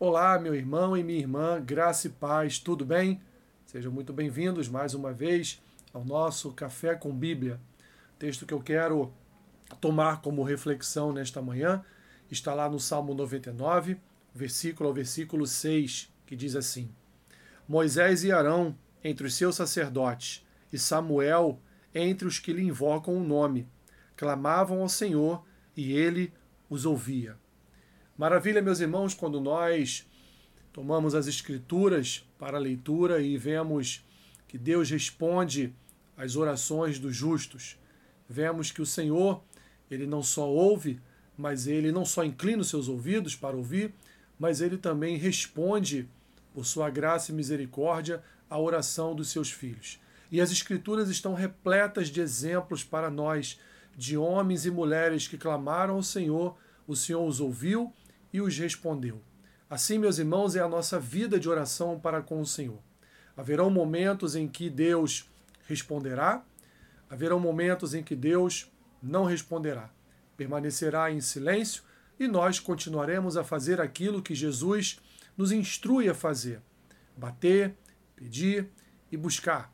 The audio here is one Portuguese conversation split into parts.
Olá, meu irmão e minha irmã, graça e paz, tudo bem? Sejam muito bem-vindos mais uma vez ao nosso Café com Bíblia. Texto que eu quero tomar como reflexão nesta manhã está lá no Salmo 99, versículo ao versículo 6, que diz assim: Moisés e Arão entre os seus sacerdotes, e Samuel entre os que lhe invocam o nome, clamavam ao Senhor e ele os ouvia. Maravilha, meus irmãos, quando nós tomamos as Escrituras para leitura e vemos que Deus responde às orações dos justos. Vemos que o Senhor, ele não só ouve, mas ele não só inclina os seus ouvidos para ouvir, mas ele também responde, por sua graça e misericórdia, à oração dos seus filhos. E as Escrituras estão repletas de exemplos para nós, de homens e mulheres que clamaram ao Senhor, o Senhor os ouviu e os respondeu. Assim, meus irmãos, é a nossa vida de oração para com o Senhor. Haverão momentos em que Deus responderá, haverão momentos em que Deus não responderá. Permanecerá em silêncio e nós continuaremos a fazer aquilo que Jesus nos instrui a fazer: bater, pedir e buscar.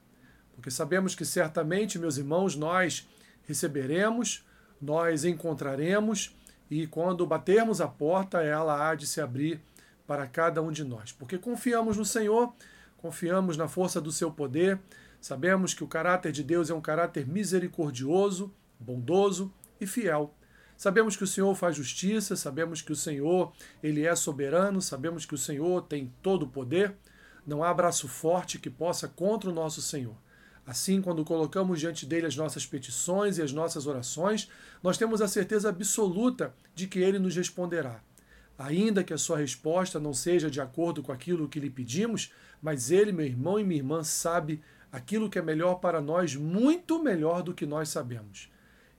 Porque sabemos que certamente, meus irmãos, nós receberemos, nós encontraremos e quando batermos a porta, ela há de se abrir para cada um de nós. Porque confiamos no Senhor, confiamos na força do seu poder, sabemos que o caráter de Deus é um caráter misericordioso, bondoso e fiel. Sabemos que o Senhor faz justiça, sabemos que o Senhor, ele é soberano, sabemos que o Senhor tem todo o poder. Não há braço forte que possa contra o nosso Senhor. Assim, quando colocamos diante dele as nossas petições e as nossas orações, nós temos a certeza absoluta de que ele nos responderá. Ainda que a sua resposta não seja de acordo com aquilo que lhe pedimos, mas ele, meu irmão e minha irmã, sabe aquilo que é melhor para nós, muito melhor do que nós sabemos.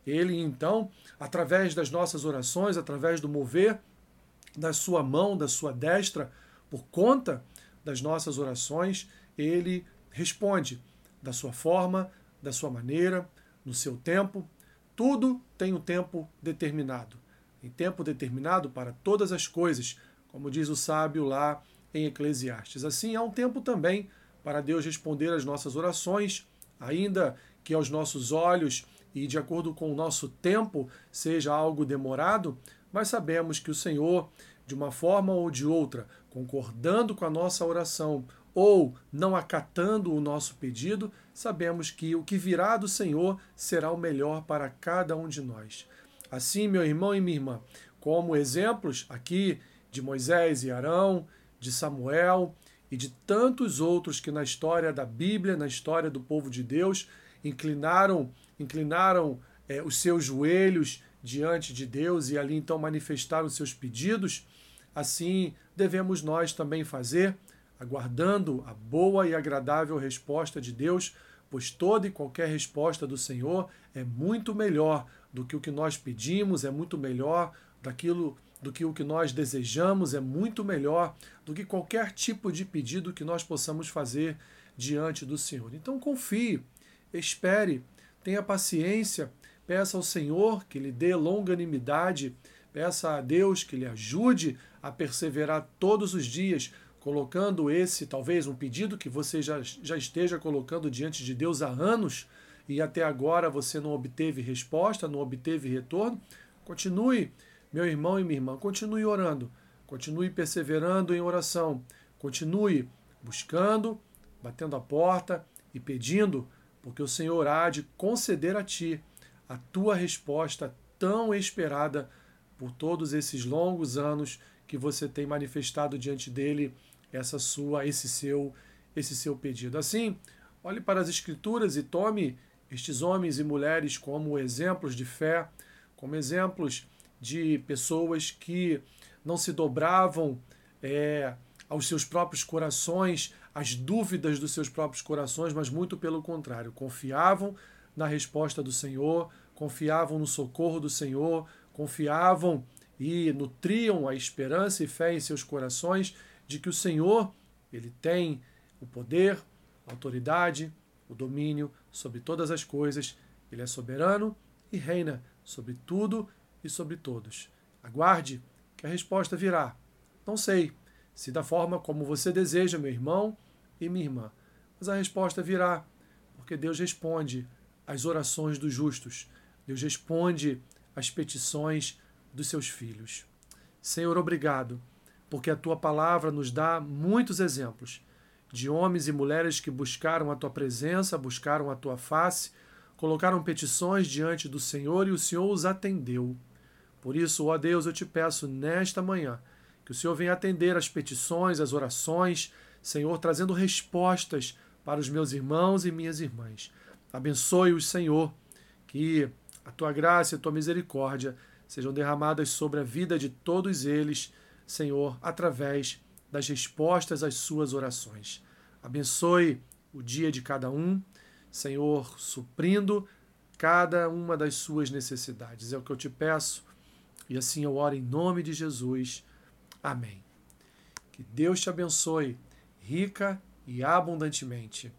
Ele, então, através das nossas orações, através do mover da sua mão, da sua destra, por conta das nossas orações, ele responde da sua forma, da sua maneira, no seu tempo. Tudo tem um tempo determinado. Tem tempo determinado para todas as coisas, como diz o sábio lá em Eclesiastes. Assim, há um tempo também para Deus responder às nossas orações, ainda que aos nossos olhos e de acordo com o nosso tempo seja algo demorado, mas sabemos que o Senhor, de uma forma ou de outra, concordando com a nossa oração ou não acatando o nosso pedido, sabemos que o que virá do Senhor será o melhor para cada um de nós. Assim, meu irmão e minha irmã, como exemplos aqui de Moisés e Arão, de Samuel e de tantos outros que na história da Bíblia, na história do povo de Deus, inclinaram, inclinaram é, os seus joelhos diante de Deus e ali então manifestaram seus pedidos, assim devemos nós também fazer aguardando a boa e agradável resposta de Deus, pois toda e qualquer resposta do Senhor é muito melhor do que o que nós pedimos, é muito melhor daquilo do que o que nós desejamos, é muito melhor do que qualquer tipo de pedido que nós possamos fazer diante do Senhor. Então confie, espere, tenha paciência, peça ao Senhor que lhe dê longanimidade, peça a Deus que lhe ajude a perseverar todos os dias colocando esse, talvez, um pedido que você já, já esteja colocando diante de Deus há anos e até agora você não obteve resposta, não obteve retorno, continue, meu irmão e minha irmã, continue orando, continue perseverando em oração, continue buscando, batendo a porta e pedindo, porque o Senhor há de conceder a ti a tua resposta tão esperada por todos esses longos anos que você tem manifestado diante dele essa sua esse seu esse seu pedido. Assim, olhe para as escrituras e tome estes homens e mulheres como exemplos de fé, como exemplos de pessoas que não se dobravam é, aos seus próprios corações, às dúvidas dos seus próprios corações, mas muito pelo contrário, confiavam na resposta do Senhor, confiavam no socorro do Senhor, confiavam e nutriam a esperança e fé em seus corações de que o Senhor, ele tem o poder, a autoridade, o domínio sobre todas as coisas, ele é soberano e reina sobre tudo e sobre todos. Aguarde que a resposta virá. Não sei, se da forma como você deseja, meu irmão e minha irmã. Mas a resposta virá, porque Deus responde às orações dos justos. Deus responde às petições dos seus filhos. Senhor, obrigado, porque a tua palavra nos dá muitos exemplos de homens e mulheres que buscaram a tua presença, buscaram a tua face, colocaram petições diante do Senhor e o Senhor os atendeu. Por isso, ó Deus, eu te peço nesta manhã que o Senhor venha atender as petições, as orações, Senhor, trazendo respostas para os meus irmãos e minhas irmãs. Abençoe-os, Senhor, que a tua graça e a tua misericórdia sejam derramadas sobre a vida de todos eles, Senhor, através das respostas às suas orações. Abençoe o dia de cada um, Senhor, suprindo cada uma das suas necessidades. É o que eu te peço e assim eu oro em nome de Jesus. Amém. Que Deus te abençoe rica e abundantemente.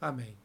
Amém.